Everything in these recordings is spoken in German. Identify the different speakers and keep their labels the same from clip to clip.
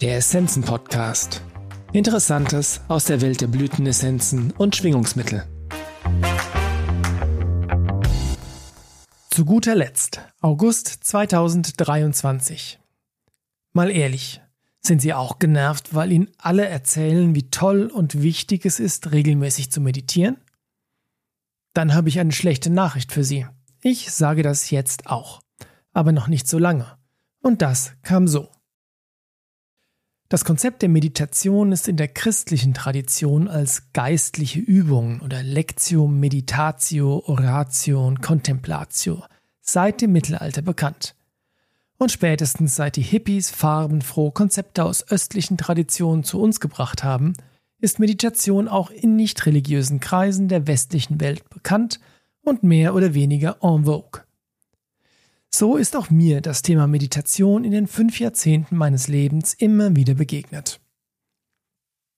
Speaker 1: Der Essenzen Podcast. Interessantes aus der Welt der Blütenessenzen und Schwingungsmittel. Zu guter Letzt, August 2023. Mal ehrlich, sind Sie auch genervt, weil Ihnen alle erzählen, wie toll und wichtig es ist, regelmäßig zu meditieren? Dann habe ich eine schlechte Nachricht für Sie. Ich sage das jetzt auch, aber noch nicht so lange. Und das kam so. Das Konzept der Meditation ist in der christlichen Tradition als geistliche Übung oder Lectio Meditatio Oratio und Contemplatio seit dem Mittelalter bekannt. Und spätestens seit die Hippies farbenfroh Konzepte aus östlichen Traditionen zu uns gebracht haben, ist Meditation auch in nicht religiösen Kreisen der westlichen Welt bekannt und mehr oder weniger en vogue. So ist auch mir das Thema Meditation in den fünf Jahrzehnten meines Lebens immer wieder begegnet.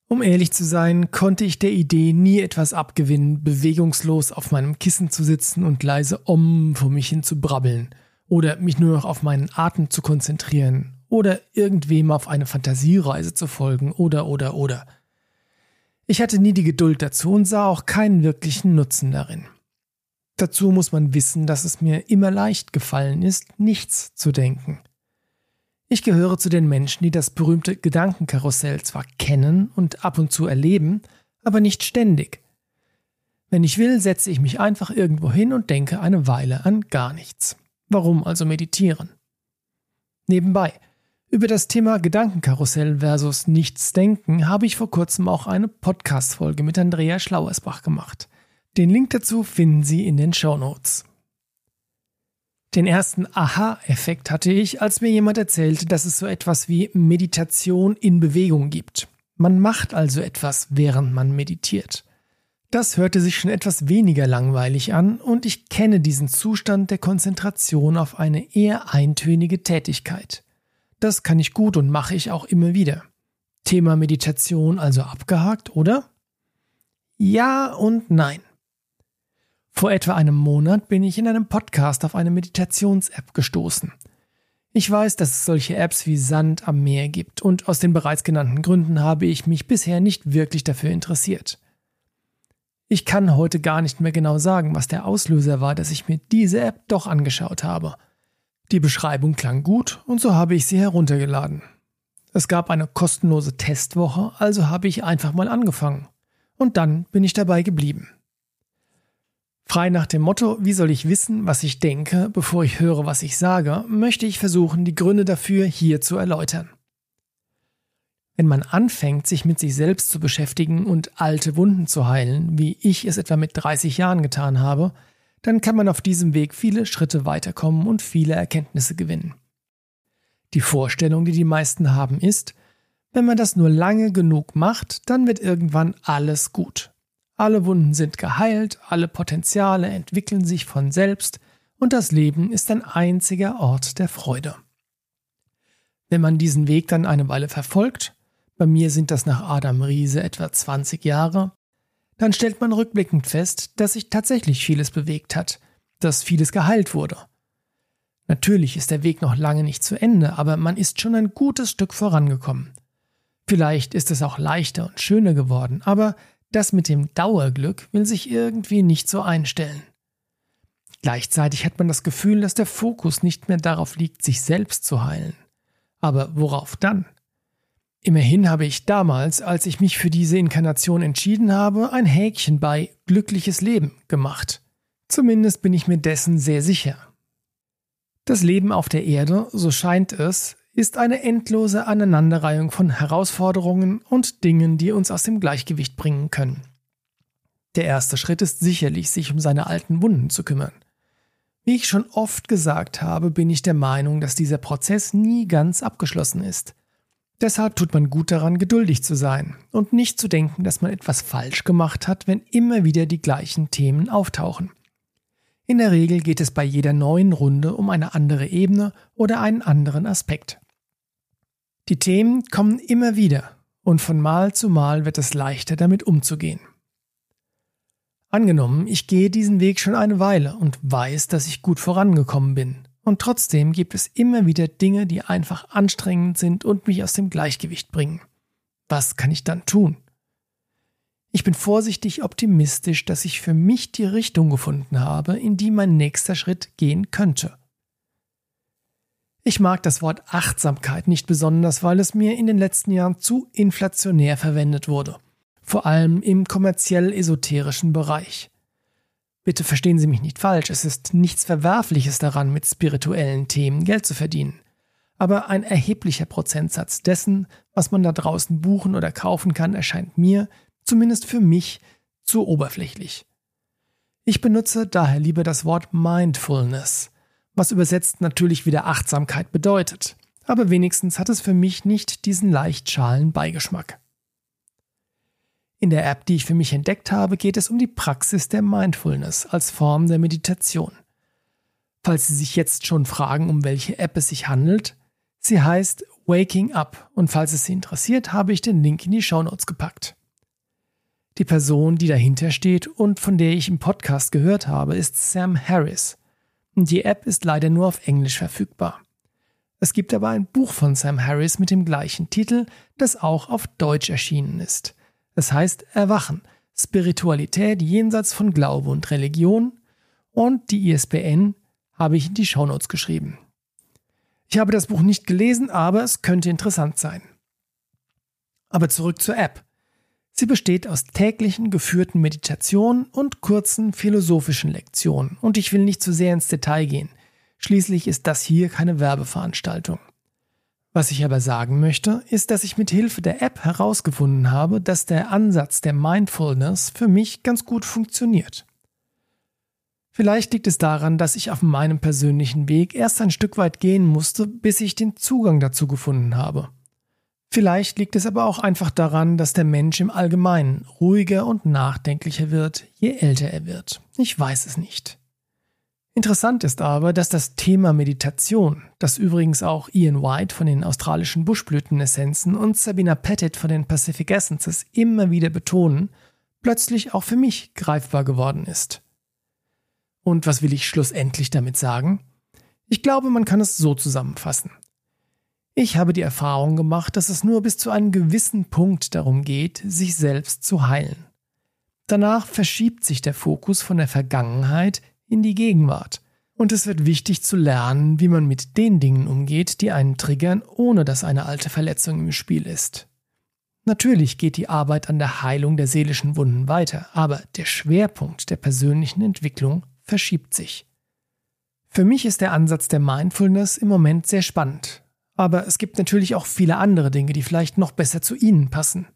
Speaker 1: Um ehrlich zu sein, konnte ich der Idee nie etwas abgewinnen, bewegungslos auf meinem Kissen zu sitzen und leise Om vor mich hin zu brabbeln oder mich nur noch auf meinen Atem zu konzentrieren oder irgendwem auf eine Fantasiereise zu folgen oder oder oder. Ich hatte nie die Geduld dazu und sah auch keinen wirklichen Nutzen darin. Dazu muss man wissen, dass es mir immer leicht gefallen ist, nichts zu denken. Ich gehöre zu den Menschen, die das berühmte Gedankenkarussell zwar kennen und ab und zu erleben, aber nicht ständig. Wenn ich will, setze ich mich einfach irgendwo hin und denke eine Weile an gar nichts. Warum also meditieren? Nebenbei, über das Thema Gedankenkarussell versus Nichtsdenken habe ich vor kurzem auch eine Podcast-Folge mit Andrea Schlauersbach gemacht. Den Link dazu finden Sie in den Show Notes. Den ersten Aha-Effekt hatte ich, als mir jemand erzählte, dass es so etwas wie Meditation in Bewegung gibt. Man macht also etwas, während man meditiert. Das hörte sich schon etwas weniger langweilig an und ich kenne diesen Zustand der Konzentration auf eine eher eintönige Tätigkeit. Das kann ich gut und mache ich auch immer wieder. Thema Meditation also abgehakt, oder? Ja und nein. Vor etwa einem Monat bin ich in einem Podcast auf eine Meditations-App gestoßen. Ich weiß, dass es solche Apps wie Sand am Meer gibt und aus den bereits genannten Gründen habe ich mich bisher nicht wirklich dafür interessiert. Ich kann heute gar nicht mehr genau sagen, was der Auslöser war, dass ich mir diese App doch angeschaut habe. Die Beschreibung klang gut und so habe ich sie heruntergeladen. Es gab eine kostenlose Testwoche, also habe ich einfach mal angefangen. Und dann bin ich dabei geblieben. Frei nach dem Motto, wie soll ich wissen, was ich denke, bevor ich höre, was ich sage, möchte ich versuchen, die Gründe dafür hier zu erläutern. Wenn man anfängt, sich mit sich selbst zu beschäftigen und alte Wunden zu heilen, wie ich es etwa mit 30 Jahren getan habe, dann kann man auf diesem Weg viele Schritte weiterkommen und viele Erkenntnisse gewinnen. Die Vorstellung, die die meisten haben, ist, wenn man das nur lange genug macht, dann wird irgendwann alles gut. Alle Wunden sind geheilt, alle Potenziale entwickeln sich von selbst und das Leben ist ein einziger Ort der Freude. Wenn man diesen Weg dann eine Weile verfolgt, bei mir sind das nach Adam Riese etwa 20 Jahre, dann stellt man rückblickend fest, dass sich tatsächlich vieles bewegt hat, dass vieles geheilt wurde. Natürlich ist der Weg noch lange nicht zu Ende, aber man ist schon ein gutes Stück vorangekommen. Vielleicht ist es auch leichter und schöner geworden, aber das mit dem Dauerglück will sich irgendwie nicht so einstellen. Gleichzeitig hat man das Gefühl, dass der Fokus nicht mehr darauf liegt, sich selbst zu heilen. Aber worauf dann? Immerhin habe ich damals, als ich mich für diese Inkarnation entschieden habe, ein Häkchen bei glückliches Leben gemacht. Zumindest bin ich mir dessen sehr sicher. Das Leben auf der Erde, so scheint es, ist eine endlose Aneinanderreihung von Herausforderungen und Dingen, die uns aus dem Gleichgewicht bringen können. Der erste Schritt ist sicherlich, sich um seine alten Wunden zu kümmern. Wie ich schon oft gesagt habe, bin ich der Meinung, dass dieser Prozess nie ganz abgeschlossen ist. Deshalb tut man gut daran, geduldig zu sein und nicht zu denken, dass man etwas falsch gemacht hat, wenn immer wieder die gleichen Themen auftauchen. In der Regel geht es bei jeder neuen Runde um eine andere Ebene oder einen anderen Aspekt. Die Themen kommen immer wieder und von Mal zu Mal wird es leichter damit umzugehen. Angenommen, ich gehe diesen Weg schon eine Weile und weiß, dass ich gut vorangekommen bin. Und trotzdem gibt es immer wieder Dinge, die einfach anstrengend sind und mich aus dem Gleichgewicht bringen. Was kann ich dann tun? Ich bin vorsichtig optimistisch, dass ich für mich die Richtung gefunden habe, in die mein nächster Schritt gehen könnte. Ich mag das Wort Achtsamkeit nicht besonders, weil es mir in den letzten Jahren zu inflationär verwendet wurde, vor allem im kommerziell esoterischen Bereich. Bitte verstehen Sie mich nicht falsch, es ist nichts Verwerfliches daran, mit spirituellen Themen Geld zu verdienen. Aber ein erheblicher Prozentsatz dessen, was man da draußen buchen oder kaufen kann, erscheint mir, zumindest für mich, zu oberflächlich. Ich benutze daher lieber das Wort Mindfulness, was übersetzt natürlich wieder Achtsamkeit bedeutet, aber wenigstens hat es für mich nicht diesen leicht schalen Beigeschmack. In der App, die ich für mich entdeckt habe, geht es um die Praxis der Mindfulness als Form der Meditation. Falls Sie sich jetzt schon fragen, um welche App es sich handelt, sie heißt Waking Up und falls es Sie interessiert, habe ich den Link in die Shownotes gepackt. Die Person, die dahinter steht und von der ich im Podcast gehört habe, ist Sam Harris. Die App ist leider nur auf Englisch verfügbar. Es gibt aber ein Buch von Sam Harris mit dem gleichen Titel, das auch auf Deutsch erschienen ist. Es heißt Erwachen, Spiritualität jenseits von Glaube und Religion und die ISBN habe ich in die Shownotes geschrieben. Ich habe das Buch nicht gelesen, aber es könnte interessant sein. Aber zurück zur App. Sie besteht aus täglichen geführten Meditationen und kurzen philosophischen Lektionen und ich will nicht zu sehr ins Detail gehen. Schließlich ist das hier keine Werbeveranstaltung. Was ich aber sagen möchte, ist, dass ich mit Hilfe der App herausgefunden habe, dass der Ansatz der Mindfulness für mich ganz gut funktioniert. Vielleicht liegt es daran, dass ich auf meinem persönlichen Weg erst ein Stück weit gehen musste, bis ich den Zugang dazu gefunden habe. Vielleicht liegt es aber auch einfach daran, dass der Mensch im Allgemeinen ruhiger und nachdenklicher wird, je älter er wird. Ich weiß es nicht. Interessant ist aber, dass das Thema Meditation, das übrigens auch Ian White von den australischen Buschblütenessenzen und Sabina Pettit von den Pacific Essences immer wieder betonen, plötzlich auch für mich greifbar geworden ist. Und was will ich schlussendlich damit sagen? Ich glaube, man kann es so zusammenfassen. Ich habe die Erfahrung gemacht, dass es nur bis zu einem gewissen Punkt darum geht, sich selbst zu heilen. Danach verschiebt sich der Fokus von der Vergangenheit in die Gegenwart. Und es wird wichtig zu lernen, wie man mit den Dingen umgeht, die einen triggern, ohne dass eine alte Verletzung im Spiel ist. Natürlich geht die Arbeit an der Heilung der seelischen Wunden weiter, aber der Schwerpunkt der persönlichen Entwicklung verschiebt sich. Für mich ist der Ansatz der Mindfulness im Moment sehr spannend, aber es gibt natürlich auch viele andere Dinge, die vielleicht noch besser zu Ihnen passen.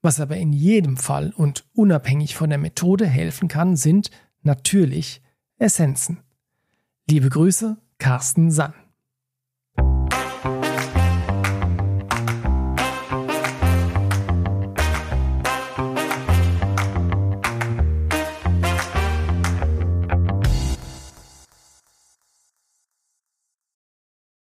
Speaker 1: Was aber in jedem Fall und unabhängig von der Methode helfen kann, sind natürlich Essenzen. Liebe Grüße, Carsten Sann.